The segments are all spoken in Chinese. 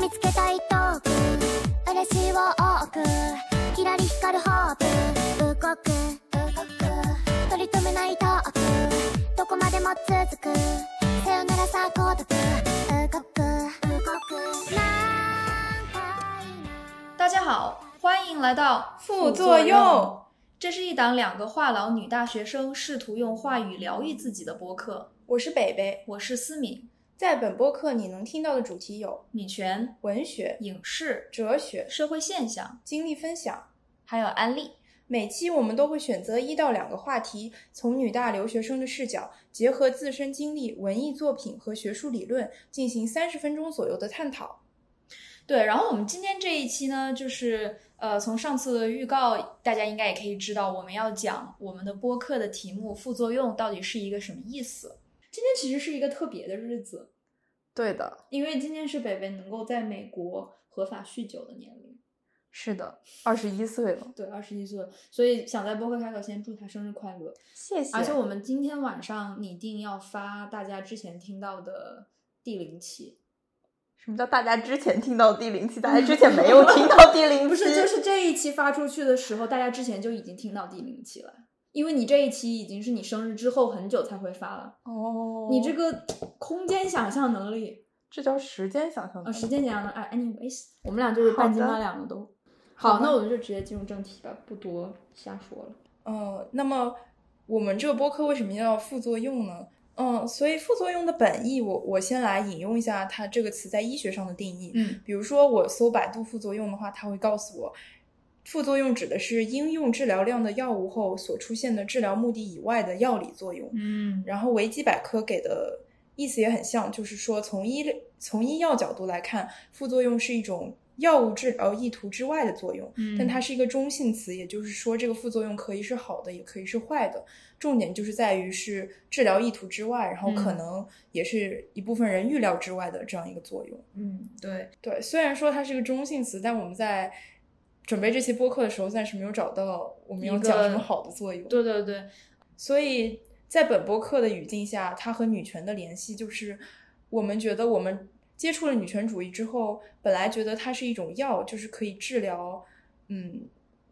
大家好，欢迎来到副作用。这是一档两个话痨女大学生试图用话语疗愈自己的博客。我是北北，我是思敏。在本播客你能听到的主题有女权、文学、影视、哲学、社会现象，经历分享。还有安利。每期我们都会选择一到两个话题，从女大留学生的视角，结合自身经历、文艺作品和学术理论，进行三十分钟左右的探讨。对，然后我们今天这一期呢，就是呃，从上次的预告，大家应该也可以知道，我们要讲我们的播客的题目“副作用”到底是一个什么意思。今天其实是一个特别的日子，对的，因为今天是北北能够在美国合法酗酒的年龄。是的，二十一岁了，对，二十一岁了，所以想在播客开头先祝他生日快乐。谢谢。而且我们今天晚上拟定要发大家之前听到的第零期，什么叫大家之前听到第零期？大家之前没有听到第零期，不是，就是这一期发出去的时候，大家之前就已经听到第零期了，因为你这一期已经是你生日之后很久才会发了。哦，你这个空间想象能力，这叫时间想象呃，能力。时间想象能力。哎，anyways，我们俩就是半斤八两的都。好，好那我们就直接进入正题吧，不多瞎说了。嗯，那么我们这个播客为什么要副作用呢？嗯，所以副作用的本意，我我先来引用一下它这个词在医学上的定义。嗯比如说我搜百度副作用的话，它会告诉我，副作用指的是应用治疗量的药物后所出现的治疗目的以外的药理作用。嗯然后维基百科给的意思也很像，就是说从医从医药角度来看，副作用是一种药物治疗意图之外的作用，嗯但它是一个中性词，也就是说这个副作用可以是好的，也可以是坏的。重点就是在于是治疗意图之外，然后可嗯能也是一部分人预料之外的这样一个作用。嗯，对，对，虽然说它是个中性词，但我们在准备这期播客的时候，暂时没有找到我们要讲什么好的作用。对对对，所以在本播客的语境下，它和女权的联系就是，我们觉得我们接触了女权主义之后，本来觉得它是一种药，就是可以治疗，嗯，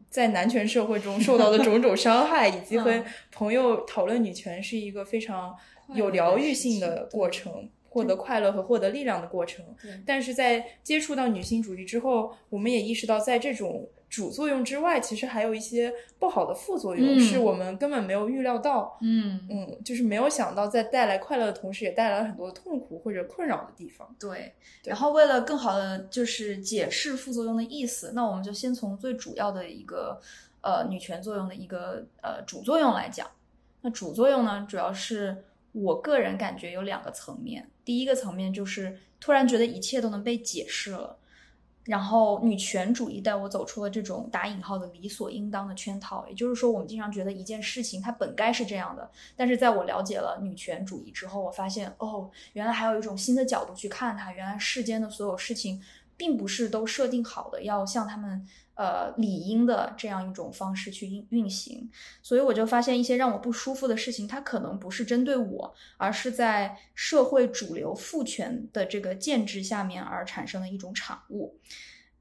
在男权社会中受到的种种伤害，以及和嗯朋友讨论女权是一个非常有疗愈性的过程。获得快乐和获得力量的过程，但是在接触到女性主义之后，我们也意识到，在这种主作用之外，其实还有一些不好的副作用，嗯是我们根本没有预料到。嗯嗯，就是没有想到，在带来快乐的同时，也带来了很多痛苦或者困扰的地方。对，对然后为了更好的就是解释副作用的意思，那我们就先从最主要的一个呃女权作用的一个呃主作用来讲。那主作用呢，主要是我个人感觉有两个层面。第一个层面就是突然觉得一切都能被解释了。然后女权主义带我走出了这种打引号的理所应当的圈套，也就是说，我们经常觉得一件事情它本该是这样的，但是在我了解了女权主义之后，我发现哦，原来还有一种新的角度去看它，原来世间的所有事情并不是都设定好的，要像他们呃理应的这样一种方式去运运行。所以我就发现一些让我不舒服的事情，它可能不是针对我，而是在社会主流父权的这个建制下面而产生的一种产物。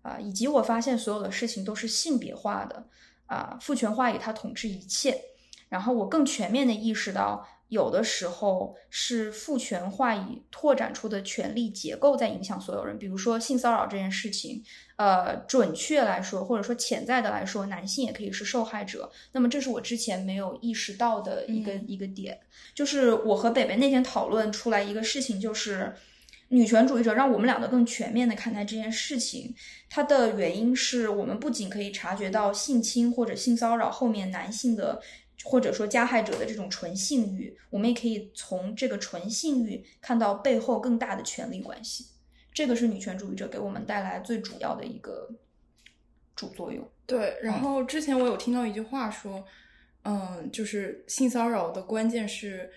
啊、以及我发现所有的事情都是性别化的，啊、父权化与它统治一切。然后我更全面的意识到，有的时候是父权化以拓展出的权力结构在影响所有人。比如说性骚扰这件事情，呃，准确来说，或者说潜在的来说，男性也可以是受害者。那么这是我之前没有意识到的一个、嗯一个点，就是我和北北那天讨论出来一个事情，就是女权主义者让我们两个更全面的看待这件事情。它的原因是我们不仅可以察觉到性侵或者性骚扰后面男性的。或者说加害者的这种纯性欲，我们也可以从这个纯性欲看到背后更大的权力关系。这个是女权主义者给我们带来最主要的一个主作用。对，然后之前我有听到一句话说，嗯，就是性骚扰的关键是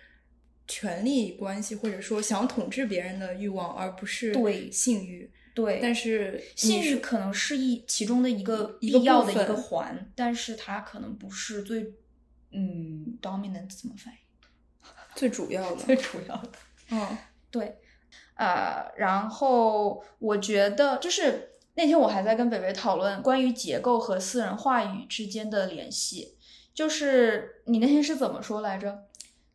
权力关系，或者说想统治别人的欲望，而不是对性欲。对，但是性是欲可能是一其中的一个一个必要的一个环，但是它可能不是最嗯 dominant 怎么翻译？最主要的，最主要的。嗯 对，呃，然后我觉得就是那天我还在跟北北讨论关于结构和私人话语之间的联系，就是你那天是怎么说来着？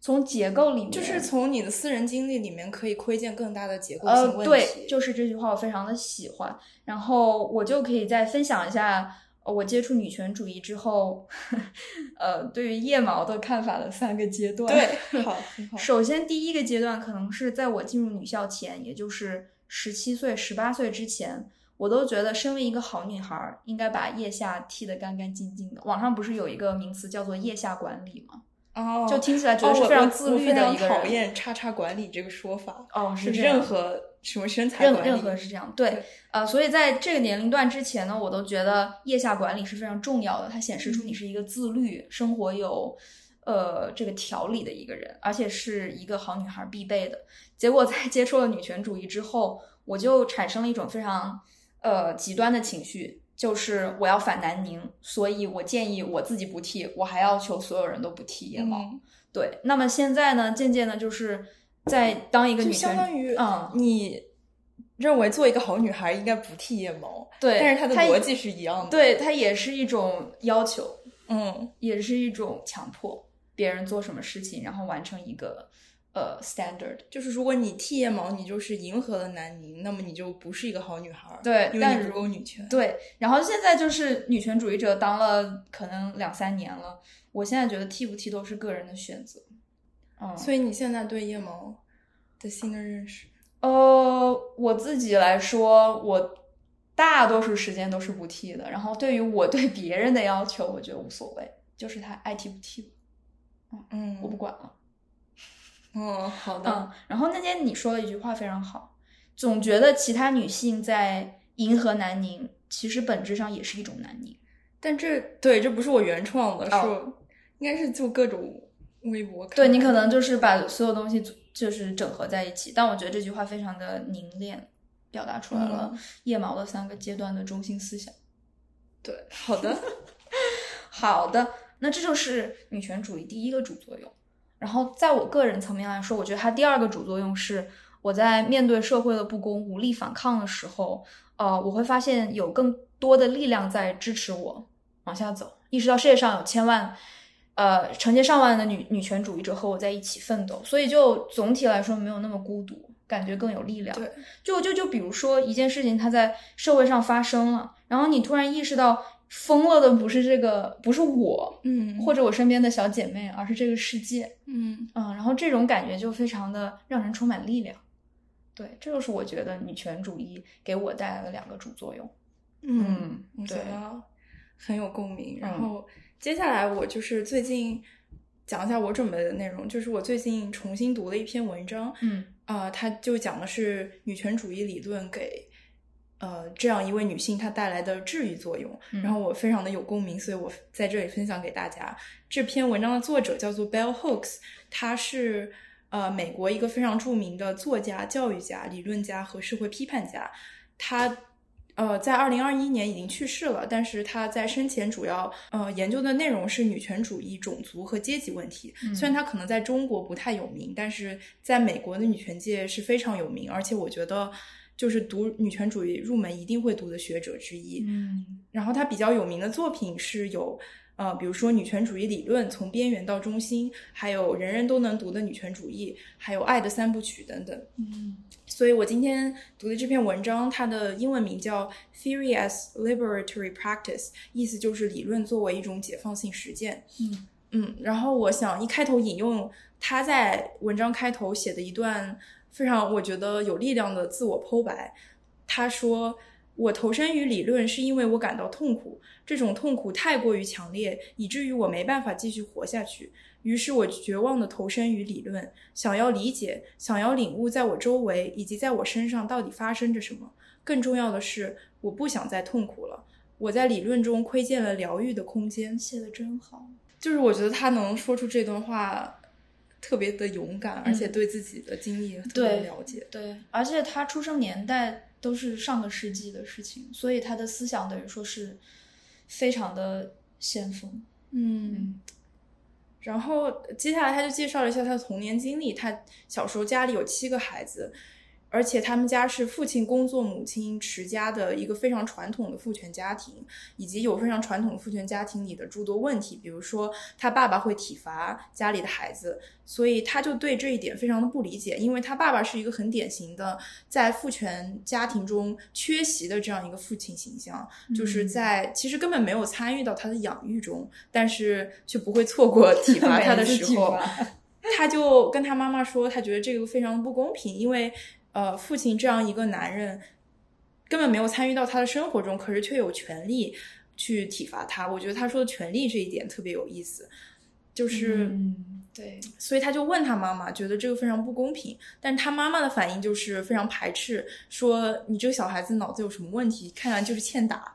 从结构里面，就是从你的私人经历里面可以窥见更大的结构性呃，问题。对，就是这句话我非常的喜欢，然后我就可以再分享一下。呃我接触女权主义之后，呃，对于腋毛的看法的三个阶段。对，好，很好。首先，第一个阶段可能是在我进入女校前，也就是十七岁、十八岁之前，我都觉得身为一个好女孩儿，应该把腋下剃得干干净净的。网上不是有一个名词叫做腋下管理吗？哦，就听起来觉得非常自律的一个人。厌叉叉管理这个说法。哦，是任何什么身材管理，任任何是这样，对对，呃，所以在这个年龄段之前呢，我都觉得腋下管理是非常重要的，它显示出你是一个自律、生活有呃这个条理的一个人，而且是一个好女孩必备的。结果在接触了女权主义之后，我就产生了一种非常呃极端的情绪，就是我要反南宁，所以我建议我自己不剃，我还要求所有人都不剃腋毛。嗯对，那么现在呢，渐渐的就是在当一个就女生，相当于嗯，你认为做一个好女孩应该不剃腋毛，对，但是它的逻辑是一样的。，对，它也是一种要求，嗯，也是一种强迫别人做什么事情，然后完成一个呃 standard。就是如果你剃腋毛，你就是迎合了男宁，那么你就不是一个好女孩。对但因为你不够女权。对，然后现在就是女权主义者当了可能两三年了，我现在觉得剃不剃都是个人的选择。嗯，所以你现在对腋毛的新的认识？呃，我自己来说，我大多数时间都是不剃的。然后对于我对别人的要求，我觉得无所谓，就是他爱剃不剃吧，嗯，我不管了。嗯，好的。嗯，然后那天你说了一句话非常好，总觉得其他女性在迎合南宁，其实本质上也是一种南宁。但这对这不是我原创的，哦是我应该是就各种微博看对你可能就是把所有东西就是整合在一起，但我觉得这句话非常的凝练，表达出来了嗯腋毛的三个阶段的中心思想。对，好的。好的，那这就是女权主义第一个主作用。然后在我个人层面来说，我觉得它第二个主作用是我在面对社会的不公无力反抗的时候，呃，我会发现有更多的力量在支持我往下走，意识到世界上有千万。呃，成千上万的女女权主义者和我在一起奋斗，所以就总体来说没有那么孤独，感觉更有力量。对，就就就比如说一件事情，它在社会上发生了，然后你突然意识到疯了的不是这个，不是我，嗯，或者我身边的小姐妹，而是这个世界。嗯嗯，然后这种感觉就非常的让人充满力量。对，这就是我觉得女权主义给我带来的两个主作用。嗯，我觉对得很有共鸣。然嗯后接下来我就是最近讲一下我准备的内容，就是我最近重新读了一篇文章，嗯啊，它就讲的是女权主义理论给呃这样一位女性她带来的治愈作用，嗯然后我非常的有共鸣，所以我在这里分享给大家。这篇文章的作者叫做 Bell Hooks，她是呃美国一个非常著名的作家、教育家、理论家和社会批判家，他。呃，在二零二一年已经去世了，但是他在生前主要呃研究的内容是女权主义、种族和阶级问题。嗯虽然他可能在中国不太有名，但是在美国的女权界是非常有名，而且我觉得就是读女权主义入门一定会读的学者之一。嗯然后他比较有名的作品是有呃，比如说女权主义理论从边缘到中心，还有人人都能读的女权主义，还有爱的三部曲等等。嗯所以我今天读的这篇文章，它的英文名叫《Theory as Liberatory Practice》，意思就是理论作为一种解放性实践。嗯嗯，然后我想一开头引用他在文章开头写的一段非常我觉得有力量的自我剖白。他说：“我投身于理论是因为我感到痛苦，这种痛苦太过于强烈，以至于我没办法继续活下去。于是我绝望地投身于理论，想要理解，想要领悟在我周围以及在我身上到底发生着什么。更重要的是，我不想再痛苦了。我在理论中窥见了疗愈的空间。”写的真好。就是我觉得他能说出这段话，特别的勇敢，而且嗯对自己的经历也特别对了解。对，而且他出生年代都是上个世纪的事情，所以他的思想等于说是非常的先锋。嗯，然后接下来他就介绍了一下他的童年经历。他小时候家里有七个孩子，而且他们家是父亲工作，母亲持家的一个非常传统的父权家庭，以及有非常传统的父权家庭里的诸多问题，比如说他爸爸会体罚家里的孩子，所以他就对这一点非常的不理解，因为他爸爸是一个很典型的在父权家庭中缺席的这样一个父亲形象，就是在其实根本没有参与到他的养育中，但是却不会错过 体罚他的时候，他就跟他妈妈说，他觉得这个非常不公平，因为。呃，父亲这样一个男人，根本没有参与到他的生活中，可是却有权利去体罚他。我觉得他说的权利这一点特别有意思，就是嗯对，所以他就问他妈妈，觉得这个非常不公平。但是他妈妈的反应就是非常排斥，说你这个小孩子脑子有什么问题？看来就是欠打，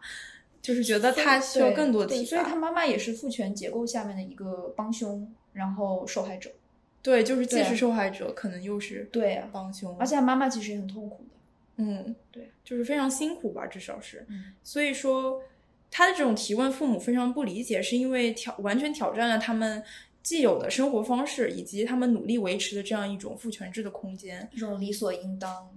就是觉得他需要更多的体罚。所以他妈妈也是父权结构下面的一个帮凶，然后受害者。对，就是既是受害者，可能又是对帮凶，而且妈妈其实也很痛苦的。嗯，对，就是非常辛苦吧，至少是。嗯，所以说他的这种提问，父母非常不理解，是因为挑完全挑战了他们既有的生活方式，以及他们努力维持的这样一种父权制的空间，一种理所应当。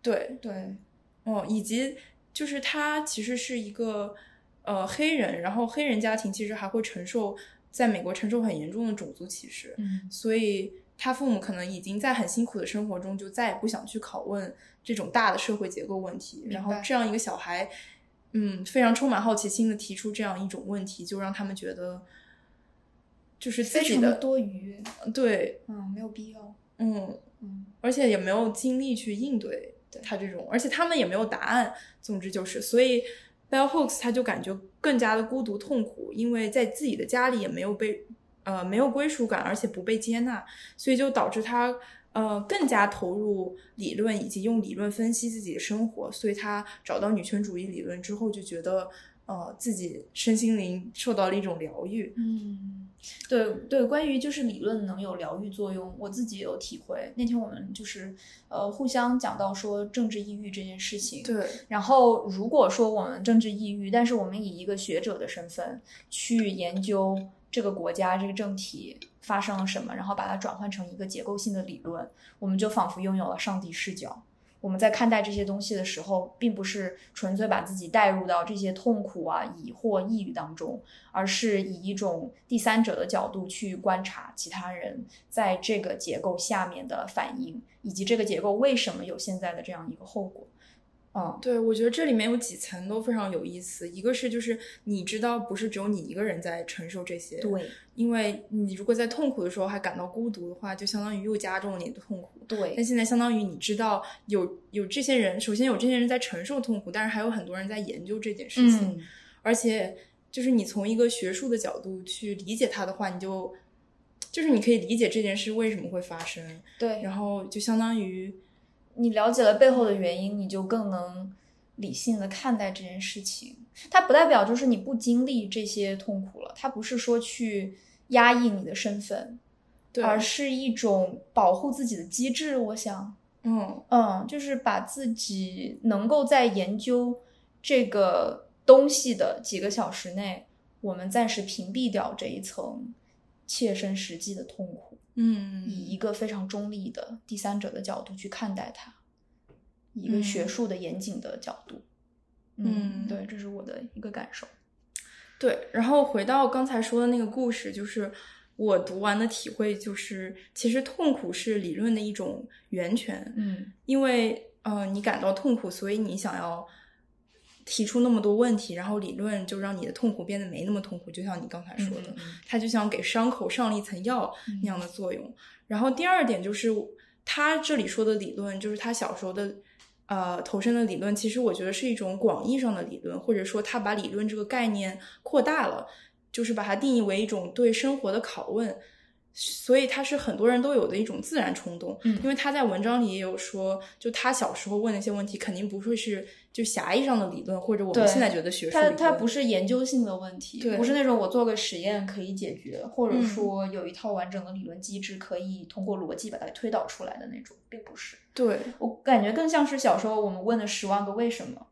对对，哦，以及就是他其实是一个呃黑人，然后黑人家庭其实还会承受。在美国承受很严重的种族歧视，嗯，所以他父母可能已经在很辛苦的生活中，就再也不想去拷问这种大的社会结构问题。然后这样一个小孩，嗯，非常充满好奇心的提出这样一种问题，就让他们觉得就是自己的多余，对，嗯，没有必要，嗯。嗯，而且也没有精力去应对。他这种，而且他们也没有答案。总之就是，所以。Bell Hooks 他就感觉更加的孤独痛苦，因为在自己的家里也没有被呃没有归属感，而且不被接纳，所以就导致他呃更加投入理论以及用理论分析自己的生活。所以他找到女权主义理论之后，就觉得呃自己身心灵受到了一种疗愈。嗯。对对，关于就是理论能有疗愈作用，我自己有体会。那天我们就是呃互相讲到说政治抑郁这件事情。对。然后如果说我们政治抑郁，但是我们以一个学者的身份去研究这个国家这个政体发生了什么，然后把它转换成一个结构性的理论，我们就仿佛拥有了上帝视角。我们在看待这些东西的时候，并不是纯粹把自己带入到这些痛苦啊、疑惑、抑郁当中，而是以一种第三者的角度去观察其他人在这个结构下面的反应，以及这个结构为什么有现在的这样一个后果。嗯，对，我觉得这里面有几层都非常有意思。一个是就是你知道，不是只有你一个人在承受这些。对，因为你如果在痛苦的时候还感到孤独的话，就相当于又加重了你的痛苦。对。但现在相当于你知道有有这些人，首先有这些人在承受痛苦，但是还有很多人在研究这件事情。嗯。而且就是你从一个学术的角度去理解它的话，你就就是你可以理解这件事为什么会发生。对。然后就相当于。你了解了背后的原因，你就更能理性的看待这件事情。它不代表就是你不经历这些痛苦了，它不是说去压抑你的身份，对，而是一种保护自己的机制。我想，嗯嗯，就是把自己能够在研究这个东西的几个小时内，我们暂时屏蔽掉这一层切身实际的痛苦。嗯，以一个非常中立的第三者的角度去看待它，一个学术的严谨的角度。嗯，对，这是我的一个感受。对，然后回到刚才说的那个故事，就是我读完的体会，就是其实痛苦是理论的一种源泉。嗯，因为呃，你感到痛苦，所以你想要。提出那么多问题，然后理论就让你的痛苦变得没那么痛苦，就像你刚才说的，它就像给伤口上了一层药那样的作用。然后第二点就是，他这里说的理论，就是他小时候的呃投身的理论，其实我觉得是一种广义上的理论，或者说他把理论这个概念扩大了，就是把它定义为一种对生活的拷问。所以他是很多人都有的一种自然冲动，嗯，因为他在文章里也有说，就他小时候问那些问题，肯定不会是就狭义上的理论，或者我们现在觉得学术，他他不是研究性的问题，对，不是那种我做个实验可以解决，或者说有一套完整的理论机制可以通过逻辑把它推导出来的那种，并不是。对我感觉更像是小时候我们问的十万个为什么，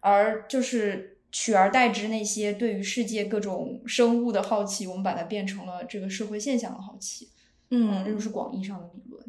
而就是。取而代之，那些对于世界各种生物的好奇，我们把它变成了这个社会现象的好奇。嗯，这就是广义上的理论。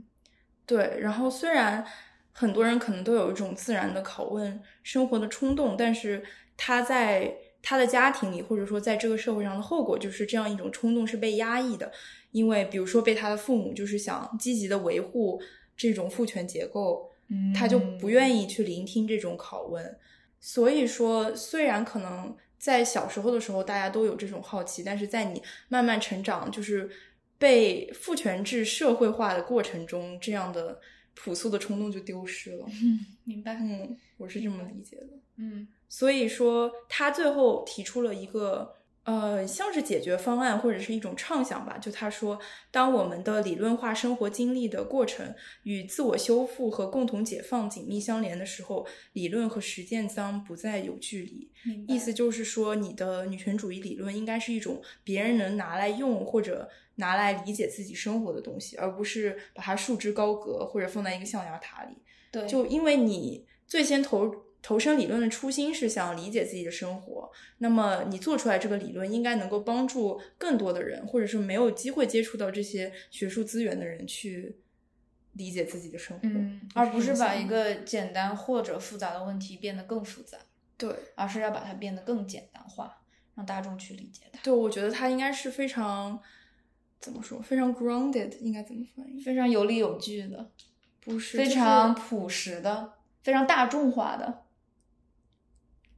对，然后虽然很多人可能都有一种自然的拷问生活的冲动，但是他在他的家庭里，或者说在这个社会上的后果，就是这样一种冲动是被压抑的，因为比如说被他的父母就是想积极的维护这种父权结构，他就不愿意去聆听这种拷问。所以说，虽然可能在小时候的时候大家都有这种好奇，但是在你慢慢成长，就是被父权制社会化的过程中，这样的朴素的冲动就丢失了。嗯，明白。嗯，我是这么理解的。嗯所以说，他最后提出了一个呃，像是解决方案或者是一种畅想吧。就他说，当我们的理论化生活经历的过程与自我修复和共同解放紧密相连的时候，理论和实践将不再有距离。意思就是说，你的女权主义理论应该是一种别人能拿来用或者拿来理解自己生活的东西，而不是把它束之高阁或者放在一个象牙塔里。对，就因为你最先投投身理论的初心是想理解自己的生活，那么你做出来这个理论应该能够帮助更多的人，或者是没有机会接触到这些学术资源的人去理解自己的生活，嗯，而不是把一个简单或者复杂的问题变得更复杂，对而是要把它变得更简单化，让大众去理解它。对，我觉得它应该是非常怎么说，非常 grounded，应该怎么翻译？非常有理有据的，不是非常朴实的，非常大众化的。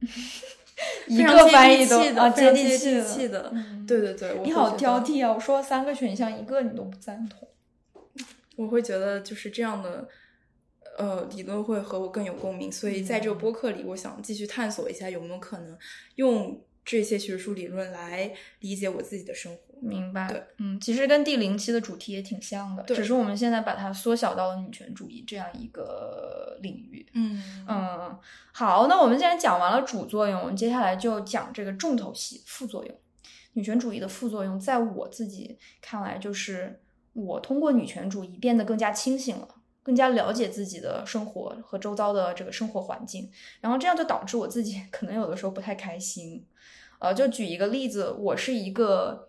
一个翻译都啊，接地气的嗯对对对，你好挑剔啊！我说了三个选项，一个你都不赞同。我会觉得就是这样的，呃，理论会和我更有共鸣。所以在这个播客里，我想继续探索一下有没有可能用这些学术理论来理解我自己的生活。明白对，嗯，其实跟第零期的主题也挺像的，只是我们现在把它缩小到了女权主义这样一个领域。嗯嗯，好，那我们既然讲完了主作用，我们接下来就讲这个重头戏副作用。女权主义的副作用，在我自己看来，就是我通过女权主义变得更加清醒了，更加了解自己的生活和周遭的这个生活环境，然后这样就导致我自己 可能有的时候不太开心。呃，就举一个例子，我是一个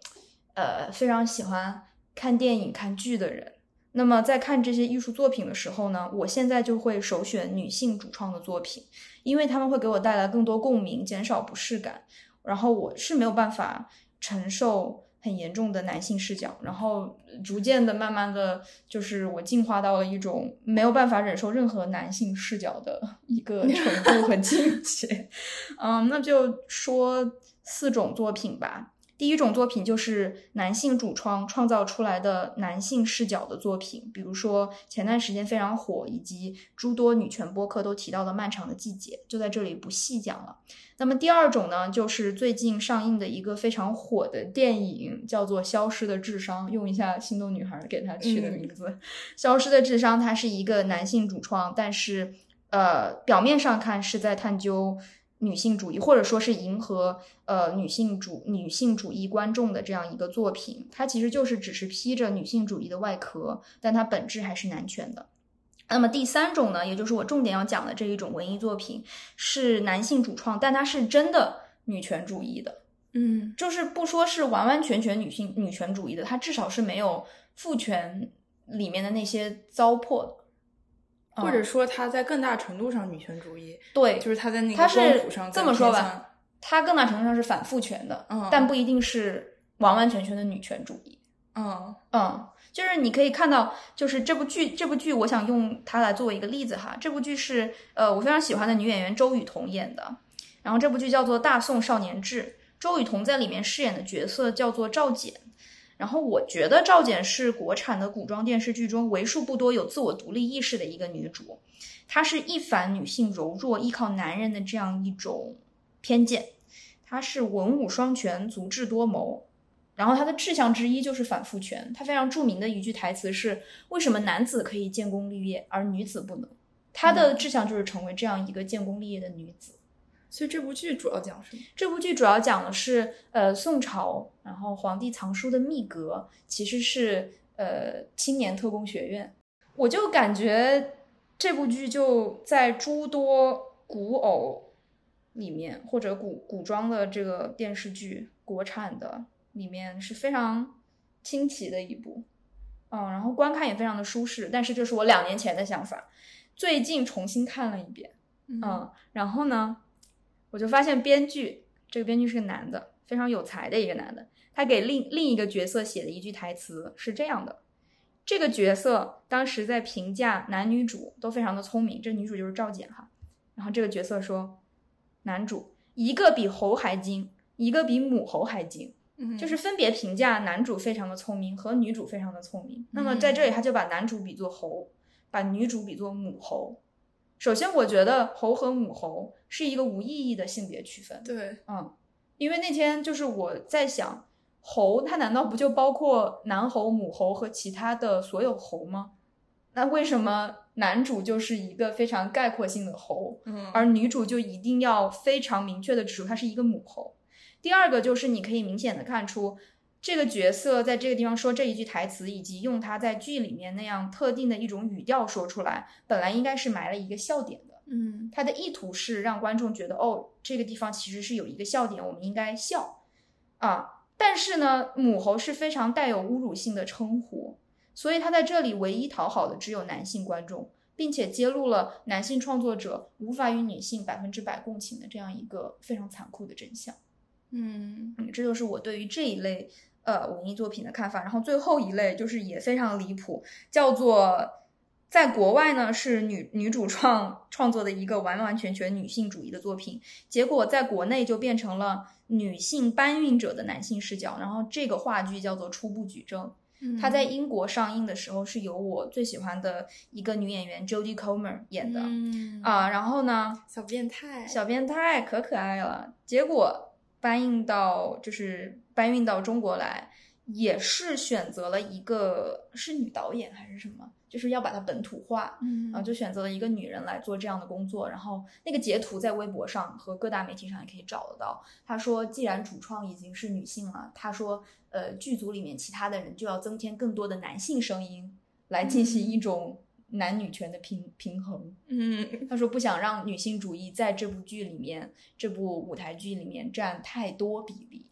呃非常喜欢看电影、看剧的人。那么在看这些艺术作品的时候呢，我现在就会首选女性主创的作品，因为他们会给我带来更多共鸣，减少不适感。然后我是没有办法承受很严重的男性视角，然后逐渐的、慢慢的就是我进化到了一种没有办法忍受任何男性视角的一个程度和境界。嗯，那就说四种作品吧。第一种作品就是男性主创创造出来的男性视角的作品，比如说前段时间非常火，以及诸多女权播客都提到的《漫长的季节》，就在这里不细讲了。那么第二种呢，就是最近上映的一个非常火的电影，叫做《消失的智商》，用一下心动女孩给它取的名字，消失的智商》，它是一个男性主创，但是呃，表面上看是在探究。女性主义，或者说是迎合呃女性主女性主义观众的这样一个作品，它其实就是只是披着女性主义的外壳，但它本质还是男权的。那么第三种呢，也就是我重点要讲的这一种文艺作品，是男性主创，但它是真的女权主义的，嗯就是不说是完完全全女性女权主义的，它至少是没有父权里面的那些糟粕的。或者说他在更大程度上女权主义，对，就是他在那个它光是谱上这么说吧更偏向，它更大程度上是反父权的，嗯但不一定是完完全全的女权主义。嗯嗯，就是你可以看到，就是这部剧，这部剧，我想用它来作为一个例子哈。这部剧是呃我非常喜欢的女演员周雨彤演的，然后这部剧叫做《大宋少年志》，周雨彤在里面饰演的角色叫做赵简。然后我觉得赵简是国产的古装电视剧中为数不多有自我独立意识的一个女主，她是一反女性柔弱、依靠男人的这样一种偏见，她是文武双全、足智多谋。然后她的志向之一就是反父权。她非常著名的一句台词是：“为什么男子可以建功立业，而女子不能？”她的志向就是成为这样一个建功立业的女子。所以这部剧主要讲什么？这部剧主要讲的是，呃，宋朝，然后皇帝藏书的秘阁其实是呃青年特工学院。我就感觉这部剧就在诸多古偶里面，或者古古装的这个电视剧，国产的里面是非常新奇的一部。嗯，然后观看也非常的舒适，但是这是我两年前的想法。最近重新看了一遍，嗯嗯，然后呢，我就发现编剧这个编剧是个男的，非常有才的一个男的，他给另另一个角色写的一句台词是这样的：这个角色当时在评价男女主都非常的聪明，这女主就是赵简哈，然后这个角色说，男主一个比猴还精，一个比母猴还精。嗯就是分别评价男主非常的聪明和女主非常的聪明。那么在这里，他就把男主比作猴，把女主比作母猴。首先，我觉得猴和母猴是一个无意义的性别区分。对，嗯，因为那天就是我在想，猴它难道不就包括男猴、母猴和其他的所有猴吗？那为什么男主就是一个非常概括性的猴，嗯而女主就一定要非常明确的指出她是一个母猴。第二个就是你可以明显的看出，这个角色在这个地方说这一句台词，以及用他在剧里面那样特定的一种语调说出来，本来应该是埋了一个笑点的。嗯他的意图是让观众觉得，哦，这个地方其实是有一个笑点，我们应该笑啊。但是呢，母猴是非常带有侮辱性的称呼，所以他在这里唯一讨好的只有男性观众，并且揭露了男性创作者无法与女性百分之百共情的这样一个非常残酷的真相。嗯嗯，这就是我对于这一类呃文艺作品的看法。然后最后一类就是也非常离谱，叫做在国外呢是女女主创创作的一个完完全全女性主义的作品，结果在国内就变成了女性搬运者的男性视角。然后这个话剧叫做《初步举证》，嗯，它在英国上映的时候是由我最喜欢的一个女演员 Jodie Comer 演的、嗯啊。然后呢，小变态，小变态可可爱了。结果搬运到就是搬运到中国来，也是选择了一个是女导演还是什么，就是要把它本土化。嗯然后就选择了一个女人来做这样的工作，然后那个截图在微博上和各大媒体上也可以找得到。他说，既然主创已经是女性了，他说，呃，剧组里面其他的人就要增添更多的男性声音，来进行一种男女权的平平衡。嗯他说不想让女性主义在这部剧里面，这部舞台剧里面占太多比例，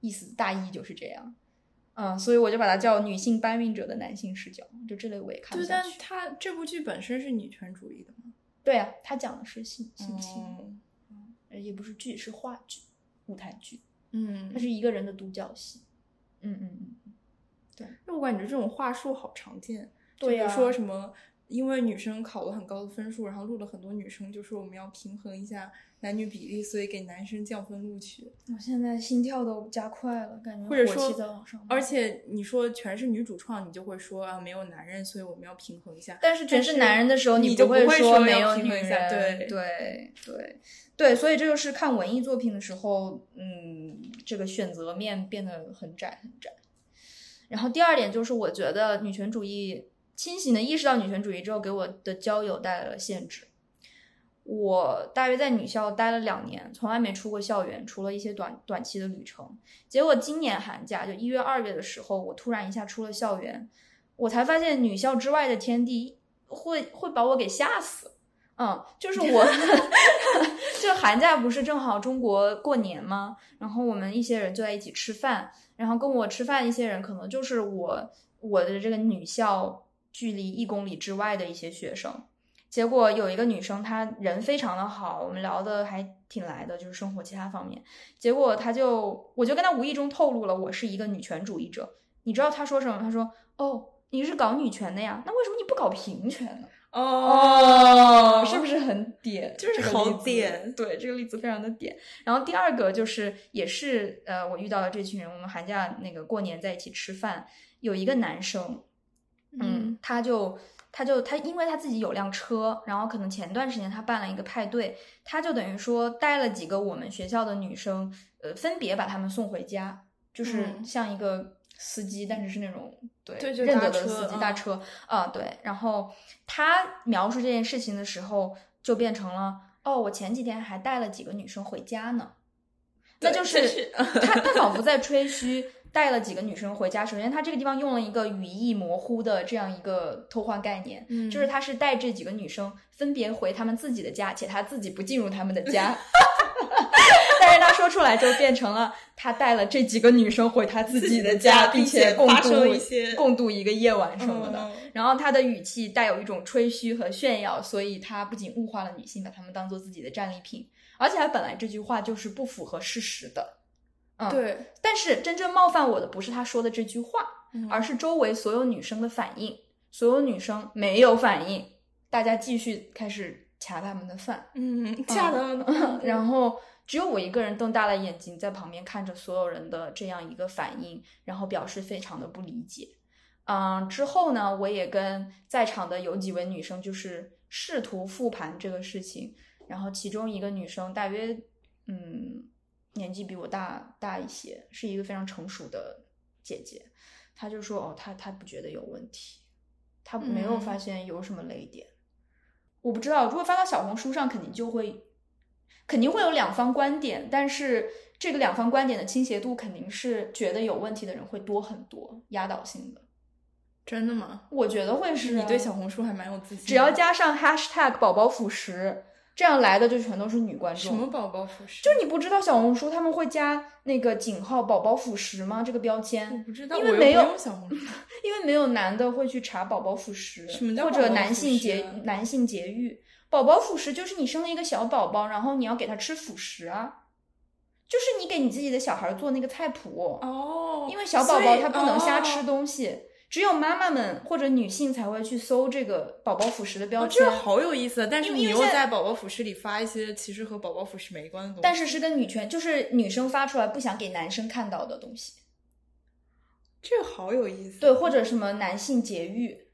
意思大意就是这样。嗯，所以我就把它叫女性搬运者的男性视角，就这类我也看不对，下去。但他这部剧本身是女权主义的嘛？对啊，他讲的是性性侵，也不是剧，是话剧、舞台剧，嗯它是一个人的独角戏。嗯嗯嗯，对那我感觉这种话术好常见，对比如说什么，因为女生考了很高的分数，然后录了很多女生，就说我们要平衡一下男女比例，所以给男生降分录取。我现在心跳都加快了，感觉火或者说气在往上。而且你说全是女主创，你就会说啊没有男人，所以我们要平衡一下。但是全是男人的时候，你就不会会说没有女人。对对对对，所以这就是看文艺作品的时候，嗯，这个选择面变得很窄很窄。然后第二点就是，我觉得女权主义清醒的意识到女权主义之后，给我的交友带来了限制。我大约在女校待了两年，从来没出过校园，除了一些短短期的旅程。结果今年寒假，就一月、二月的时候，我突然一下出了校园，我才发现女校之外的天地会会把我给吓死。嗯，就是我，就寒假不是正好中国过年吗？然后我们一些人就在一起吃饭，然后跟我吃饭一些人可能就是我我的这个女校距离一公里之外的一些学生。结果有一个女生，她人非常的好，我们聊的还挺来的，就是生活其他方面。结果她就，我就跟她无意中透露了我是一个女权主义者。你知道她说什么？她说：“哦，你是搞女权的呀？那为什么你不搞平权呢？”哦是不是很点？就是这个例子好点对，这个例子非常的点。然后第二个就是，也是呃，我遇到的这群人，我们寒假那个过年在一起吃饭，有一个男生，嗯，他就他就他，因为他自己有辆车，然后可能前段时间他办了一个派对，他就等于说带了几个我们学校的女生，呃，分别把她们送回家，就是嗯像一个司机，但是是那种对对认得的司机大嗯车啊、对。然后他描述这件事情的时候，就变成了哦，我前几天还带了几个女生回家呢。那就是他他仿佛在吹嘘带了几个女生回家。首先，他这个地方用了一个语义模糊的这样一个偷换概念，嗯就是他是带这几个女生分别回他们自己的家，且他自己不进入他们的家。但 但是他说出来就变成了他带了这几个女生回他自己的家，并且共发度一些共度一个夜晚什么的。嗯然后他的语气带有一种吹嘘和炫耀，所以他不仅物化了女性，把她们当做自己的战利品，而且他本来这句话就是不符合事实的。嗯，。对，但是真正冒犯我的不是他说的这句话，嗯而是周围所有女生的反应。所有女生没有反应，大家继续开始掐他们的饭。嗯，掐他们的，然后只有我一个人瞪大了眼睛在旁边看着所有人的这样一个反应，然后表示非常的不理解。嗯，之后呢，我也跟在场的有几位女生就是试图复盘这个事情，然后其中一个女生大约嗯年纪比我大大一些，是一个非常成熟的姐姐，她就说哦，她她不觉得有问题，她没有嗯发现有什么雷点。我不知道，如果发到小红书上，肯定就会，肯定会有两方观点，但是这个两方观点的倾斜度肯定是觉得有问题的人会多很多，压倒性的。真的吗？我觉得会是、啊你对小红书还蛮有自信，只要加上 hashtag 宝宝辅食，这样来的就全都是女观众。什么宝宝辅食，就你不知道小红书他们会加那个井号“宝宝辅食”吗？这个标我签，不知道，因为没有小红书，因为没有男的会去查宝宝辅食，什么叫或者男性节啊男性节育。宝宝辅食就是你生了一个小宝宝，然后你要给他吃辅食啊，就是你给你自己的小孩做那个菜谱，哦，因为小宝宝他不能瞎吃哦东西。只有妈妈们或者女性才会去搜这个宝宝辅食的标哦，签，这好有意思，但是你又在在宝宝辅食里发一些其实和宝宝辅食没关的东西，但是是跟女权，就是女生发出来不想给男生看到的东西。这个好有意思，对，或者什么男性节育，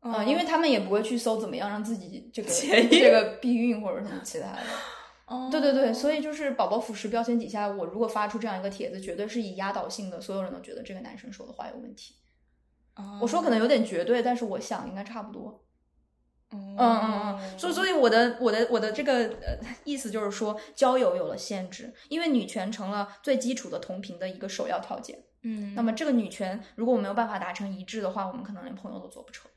啊，嗯，因为他们也不会去搜怎么样让自己这个这个避孕或者什么其他的。哦对对对，所以就是宝宝辅食标签底下，我如果发出这样一个帖子，绝对是以压倒性的，所有人都觉得这个男生说的话有问题。哦我说可能有点绝对，但是我想应该差不多。嗯嗯嗯嗯，所以所以我的我的我的这个呃意思就是说，交友有了限制，因为女权成了最基础的同频的一个首要条件。嗯，那么这个女权如果我没有办法达成一致的话，我们可能连朋友都做不成，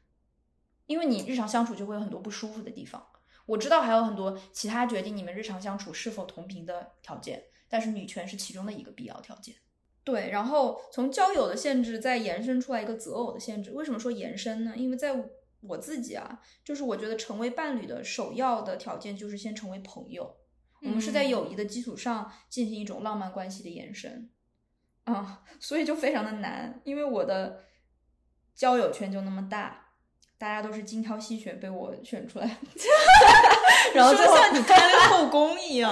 因为你日常相处就会有很多不舒服的地方。我知道还有很多其他决定你们日常相处是否同频的条件，但是女权是其中的一个必要条件。对，然后从交友的限制再延伸出来一个择偶的限制。为什么说延伸呢？因为在我自己啊，就是我觉得成为伴侣的首要的条件就是先成为朋友。我们是在嗯友谊的基础上进行一种浪漫关系的延伸，啊、所以就非常的难，因为我的交友圈就那么大，大家都是精挑细选被我选出来，然后最后说像你开了后宫一样，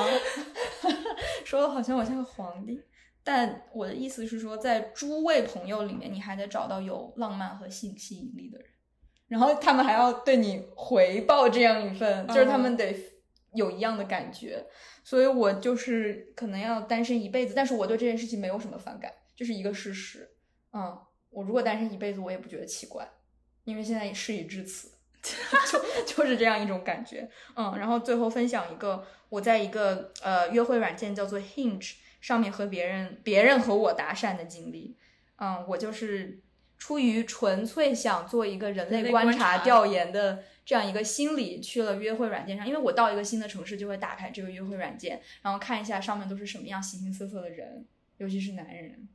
说的好像我像个皇帝，但我的意思是说，在诸位朋友里面，你还得找到有浪漫和性吸引力的人，然后他们还要对你回报这样一份，就是他们得有一样的感觉，所以我就是可能要单身一辈子，但是我对这件事情没有什么反感，这是一个事实。嗯，我如果单身一辈子，我也不觉得奇怪，因为现在事已至此。就 就是这样一种感觉，嗯，然后最后分享一个我在一个呃约会软件叫做 Hinge 上面和别人别人和我搭讪的经历，嗯，我就是出于纯粹想做一个人类观观察察调研的这样一个心理去了约会软件上，因为我到一个新的城市就会打开这个约会软件，然后看一下上面都是什么样形形色色的人，尤其是男人。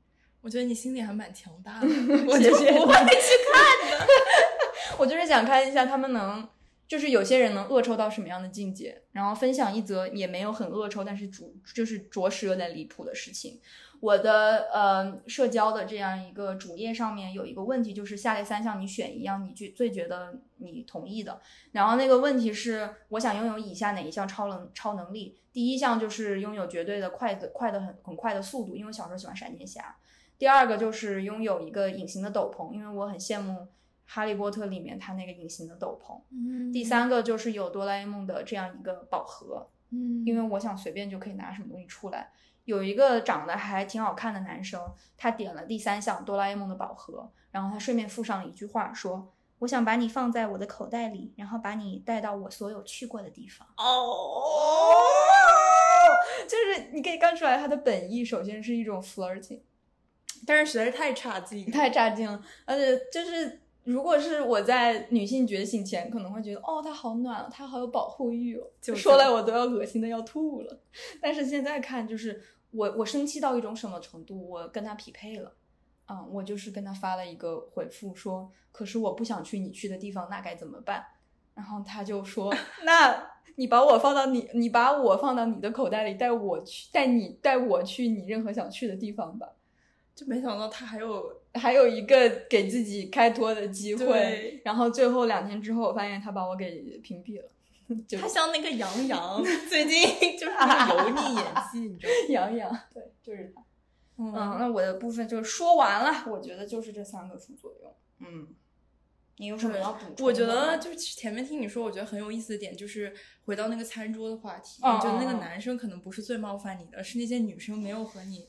我觉得你心里还蛮强大的，我就不会去看的。我就是想看一下他们能，就是有些人能恶臭到什么样的境界，然后分享一则也没有很恶臭，但是主就是着实有点离谱的事情。我的呃社交的这样一个主页上面有一个问题，就是下列三项你选一样你最最觉得你同意的。然后那个问题是，我想拥有以下哪一项超能超能力？第一项就是拥有绝对的快的快的很很快的速度，因为我小时候喜欢闪电侠。第二个就是拥有一个隐形的斗篷，因为我很羡慕《哈利波特》里面他那个隐形的斗篷。嗯第，三个就是有哆啦 A 梦的这样一个宝盒，嗯因为我想随便就可以拿什么东西出来。有一个长得还挺好看的男生，他点了第三项哆啦 A 梦的宝盒，然后他顺便附上了一句话说：“我想把你放在我的口袋里，然后把你带到我所有去过的地方。”哦，就是你可以看出来他的本意，首先是一种 flirting，但是实在是太差劲。太差劲了，而且就是。如果是我在女性觉醒前，可能会觉得哦，他好暖哦，他好有保护欲哦，就说来我都要恶心的要吐了。但是现在看，就是我我生气到一种什么程度，我跟他匹配了。嗯，我就是跟他发了一个回复说，可是我不想去你去的地方，那该怎么办？然后他就说，那你把我放到你，你把我放到你的口袋里，带我去，带你带我去你任何想去的地方吧。就没想到他还有还有一个给自己开脱的机会，然后最后两天之后，我发现他把我给屏蔽了，就他像那个杨洋，最近就是那 个油腻演技，你知道吗？杨洋，对，就是他。嗯，嗯，那我的部分就说完了，我觉得就是这三个副作用。嗯，你有什么要补充的？我觉得就是前面听你说，我觉得很有意思的点就是回到那个餐桌的话题，嗯我觉得那个男生可能不是最冒犯你的，是那些女生没有和你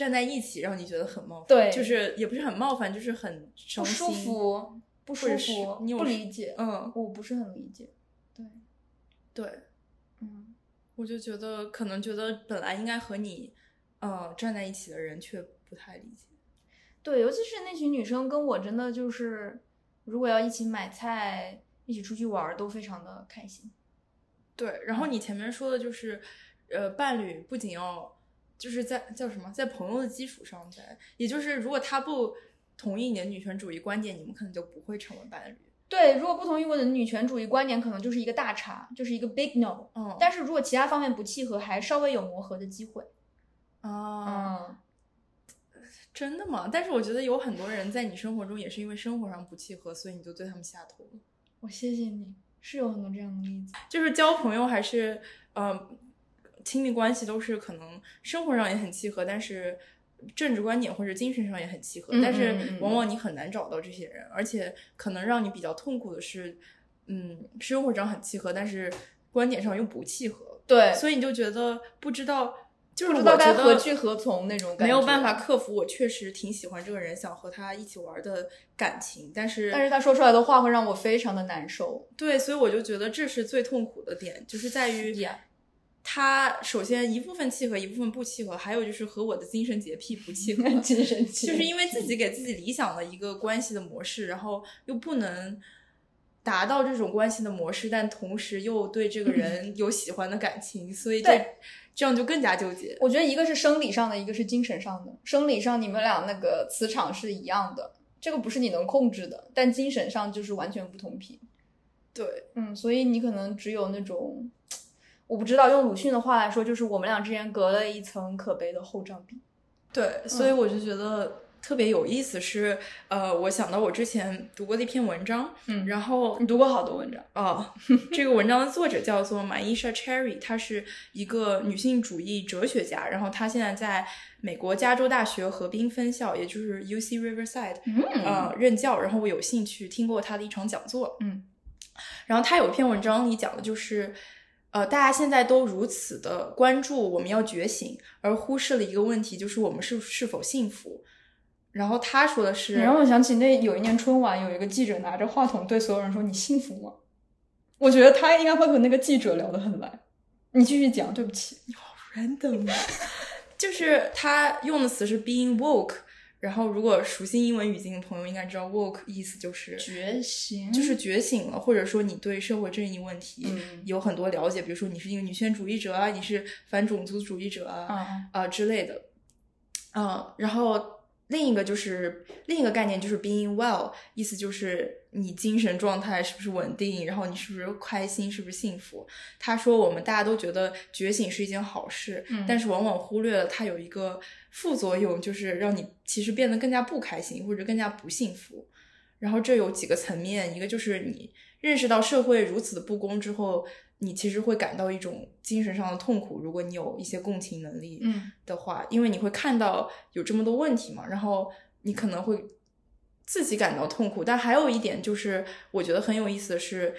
站在一起，让你觉得很冒犯。对就是也不是很冒犯，就是很不舒。服，不舒服，你有不理解，嗯，我不是很理解。对，对，嗯，我就觉得可能觉得本来应该和你呃站在一起的人，却不太理解。对，尤其是那群女生跟我真的就是，如果要一起买菜、一起出去玩儿，都非常的开心。对，然后嗯你前面说的就是，呃，伴侣不仅要就是在叫什么，在朋友的基础上在，也就是如果他不同意你的女权主义观点，你们可能就不会成为伴侣。对，如果不同意我的女权主义观点，可能就是一个大叉，就是一个 big no。嗯，但是如果其他方面不契合，还稍微有磨合的机会。啊，嗯，真的吗？但是我觉得有很多人在你生活中也是因为生活上不契合，所以你就对他们下头了。我谢谢你，是有很多这样的例子。就是交朋友还是呃亲密关系，都是可能生活上也很契合，但是政治观点或者精神上也很契合，嗯但是往往你很难找到这些人，而且可能让你比较痛苦的是，嗯，生活上很契合，但是观点上又不契合，对所以你就觉得不知道，就是不知道该何去何从那种感觉，没有办法。克服，我确实挺喜欢这个人，想和他一起玩的感情，但是但是他说出来的话会让我非常的难受。对，所以我就觉得这是最痛苦的点，就是在于他首先一部分契合，一部分不契合，还有就是和我的精神洁癖不契合，精神疾就是因为自己给自己理想的一个关系的模式，然后又不能达到这种关系的模式，但同时又对这个人 有喜欢的感情，所以这这样就更加纠结。我觉得一个是生理上的，一个是精神上的。生理上你们俩那个磁场是一样的，这个不是你能控制的，但精神上就是完全不同频。对，嗯，所以你可能只有那种，我不知道用鲁迅的话来说，就是我们俩之间隔了一层可悲的厚障壁。对，所以我就觉得特别有意思是，呃，我想到我之前读过的一篇文章，嗯然后你读过好多文章，哦，这个文章的作者叫做 Maisha Cherry，她是一个女性主义哲学家，然后她现在在美国加州大学河滨分校，也就是 UC Riverside，嗯呃，任教。然后我有幸去听过她的一场讲座，嗯，然后她有一篇文章里讲的就是。呃，大家现在都如此的关注我们要觉醒，而忽视了一个问题，就是我们是是否幸福。然后他说的是，你让我想起那有一年春晚，有一个记者拿着话筒对所有人说：“你幸福吗？”我觉得他应该会和那个记者聊得很来。你继续讲，对不起。好 random，就是他用的词是 being woke，然后如果熟悉英文语境的朋友应该知道 woke 意思就是觉醒就是觉醒了，或者说你对社会正义问题嗯有很多了解，比如说你是一个女权主义者啊，你是反种族主义者啊，啊啊、之类的，嗯、然后另一个就是另一个概念就是 being well，意思就是你精神状态是不是稳定，然后你是不是开心，是不是幸福。他说我们大家都觉得觉醒是一件好事，嗯但是往往忽略了它有一个副作用，就是让你其实变得更加不开心或者更加不幸福。然后这有几个层面，一个就是你认识到社会如此的不公之后，你其实会感到一种精神上的痛苦。如果你有一些共情能力嗯的话，因为你会看到有这么多问题嘛，然后你可能会自己感到痛苦。但还有一点就是，我觉得很有意思的是，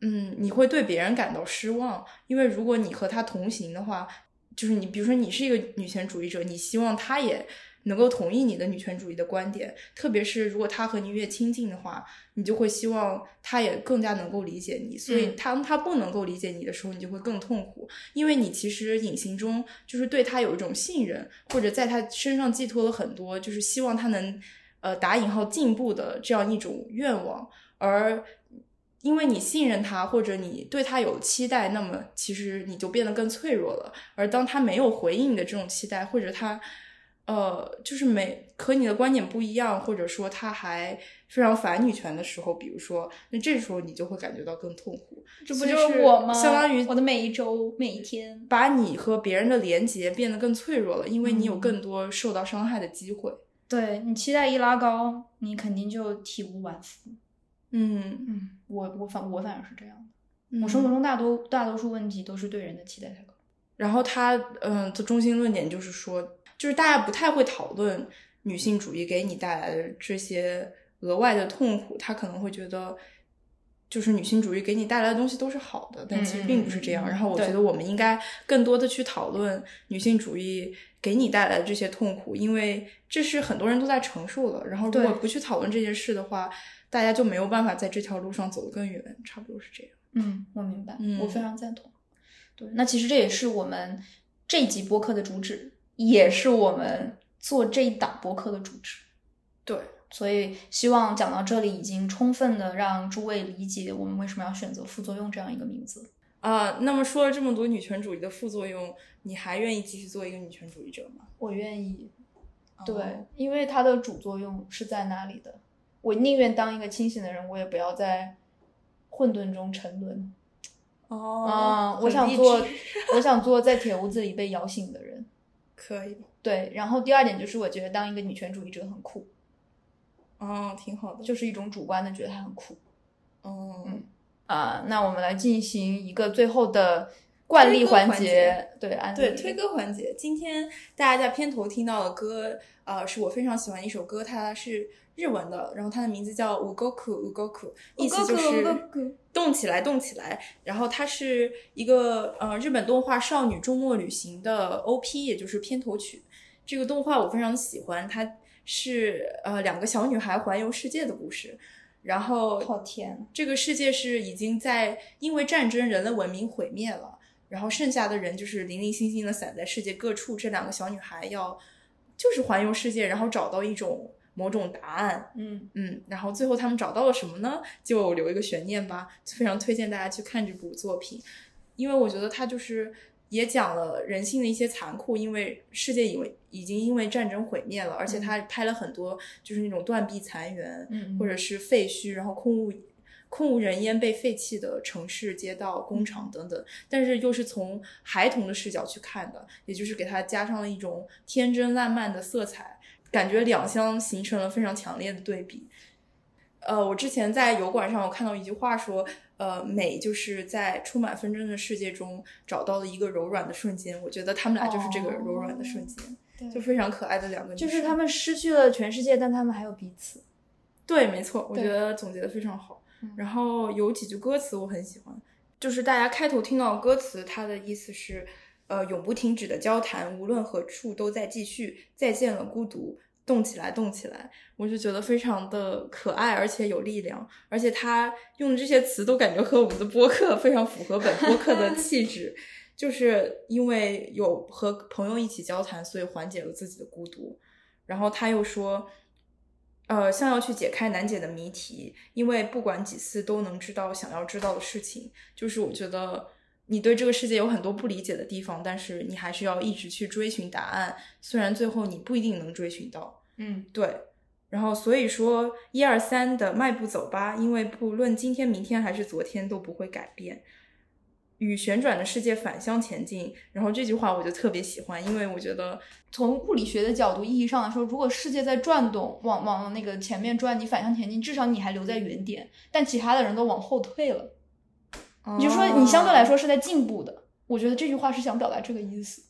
嗯，你会对别人感到失望，因为如果你和他同行的话，就是你，比如说你是一个女权主义者，你希望他也能够同意你的女权主义的观点，特别是如果他和你越亲近的话，你就会希望他也更加能够理解你。所以嗯当他不能够理解你的时候，你就会更痛苦，因为你其实隐形中就是对他有一种信任，或者在他身上寄托了很多，就是希望他能呃打引号进步的这样一种愿望，而因为你信任他，或者你对他有期待，那么其实你就变得更脆弱了。而当他没有回应你的这种期待，或者他，呃，就是每和你的观点不一样，或者说他还非常反女权的时候，比如说，那这时候你就会感觉到更痛苦。这不就是我吗？相当于我的每一周、每一天。把你和别人的连接变得更脆弱了，因为你有嗯更多受到伤害的机会。对你期待一拉高，你肯定就体无完肤。嗯，嗯，我我反我反而是这样的。嗯我生活中大多大多数问题都是对人的期待太高。然后他嗯的中心论点就是说，就是大家不太会讨论女性主义给你带来的这些额外的痛苦，他可能会觉得。就是女性主义给你带来的东西都是好的，但其实并不是这样。然后我觉得我们应该更多的去讨论女性主义给你带来的这些痛苦，因为这是很多人都在承受的。然后如果不去讨论这件事的话，大家就没有办法在这条路上走得更远，差不多是这样。嗯，我明白，嗯我非常赞同。对，那其实这也是我们这一集播客的主旨，也是我们做这一档播客的主旨。对，所以希望讲到这里，已经充分的让诸位理解我们为什么要选择副作用这样一个名字。啊、那么说了这么多女权主义的副作用，你还愿意继续做一个女权主义者吗？我愿意，对，哦因为它的主作用是在哪里的。我宁愿当一个清醒的人，我也不要在混沌中沉沦。哦啊、我想做，我想做在铁屋子里被摇醒的人。可以，对，然后第二点就是，我觉得当一个女权主义者很酷，哦，挺好的，就是一种主观的觉得他很酷。哦，嗯啊、那我们来进行一个最后的惯例环节，对，安对推歌环节，今天大家在片头听到的歌，呃，是我非常喜欢的一首歌，它是日文的，然后它的名字叫《Ugoku Ugoku》，意思就是动起来，动起来。然后它是一个呃日本动画《少女周末旅行》的 OP，也就是片头曲。这个动画我非常喜欢，它是呃两个小女孩环游世界的故事。然后好甜，这个世界是已经在因为战争人类文明毁灭了，然后剩下的人就是零零星星的散在世界各处。这两个小女孩要就是环游世界，然后找到一种某种答案。嗯，嗯，然后最后他们找到了什么呢？就留一个悬念吧。非常推荐大家去看这部作品，因为我觉得它就是也讲了人性的一些残酷，因为世界因为已经因为战争毁灭了，而且他拍了很多就是那种断壁残垣，嗯或者是废墟，然后空无空无人烟、被废弃的城市、街道、工厂等等，但是又是从孩童的视角去看的，也就是给它加上了一种天真烂漫的色彩，感觉两相形成了非常强烈的对比。呃，我之前在油管上我看到一句话说，呃，美就是在充满纷争的世界中找到了一个柔软的瞬间。我觉得他们俩就是这个柔软的瞬间，对就非常可爱的两个女生。就是他们失去了全世界，但他们还有彼此。对，没错，我觉得总结的非常好嗯。然后有几句歌词我很喜欢，就是大家开头听到的歌词，它的意思是，呃，永不停止的交谈，无论何处都在继续。再见了，孤独，动起来，动起来。我就觉得非常的可爱，而且有力量，而且他用的这些词都感觉和我们的播客非常符合本播客的气质。就是因为有和朋友一起交谈，所以缓解了自己的孤独。然后他又说，呃，像要去解开难解的谜题，因为不管几次都能知道想要知道的事情。就是我觉得你对这个世界有很多不理解的地方，但是你还是要一直去追寻答案，虽然最后你不一定能追寻到。嗯，对，然后所以说一二三的迈步走吧，因为不论今天、明天还是昨天都不会改变。与旋转的世界反向前进，然后这句话我就特别喜欢，因为我觉得从物理学的角度意义上来说，如果世界在转动，往往那个前面转，你反向前进，至少你还留在原点，但其他的人都往后退了。你就说你相对来说是在进步的，我觉得这句话是想表达这个意思。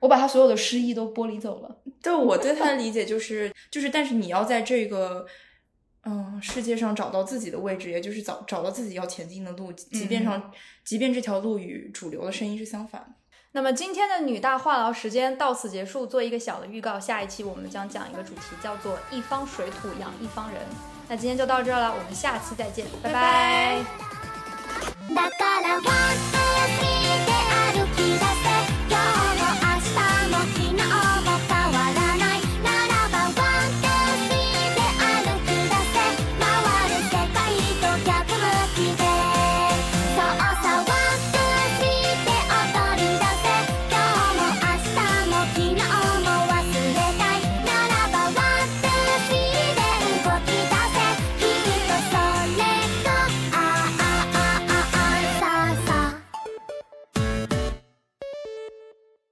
我把他所有的诗意都剥离走了。对我对他的理解就是，就是，但是你要在这个，嗯，世界上找到自己的位置，也就是找找到自己要前进的路，即便上，即便这条路与主流的声音是相反的。那么今天的女大话痨时间到此结束，做一个小的预告，下一期我们将讲一个主题，叫做“一方水土养一方人”。那今天就到这儿了，我们下期再见，拜拜だから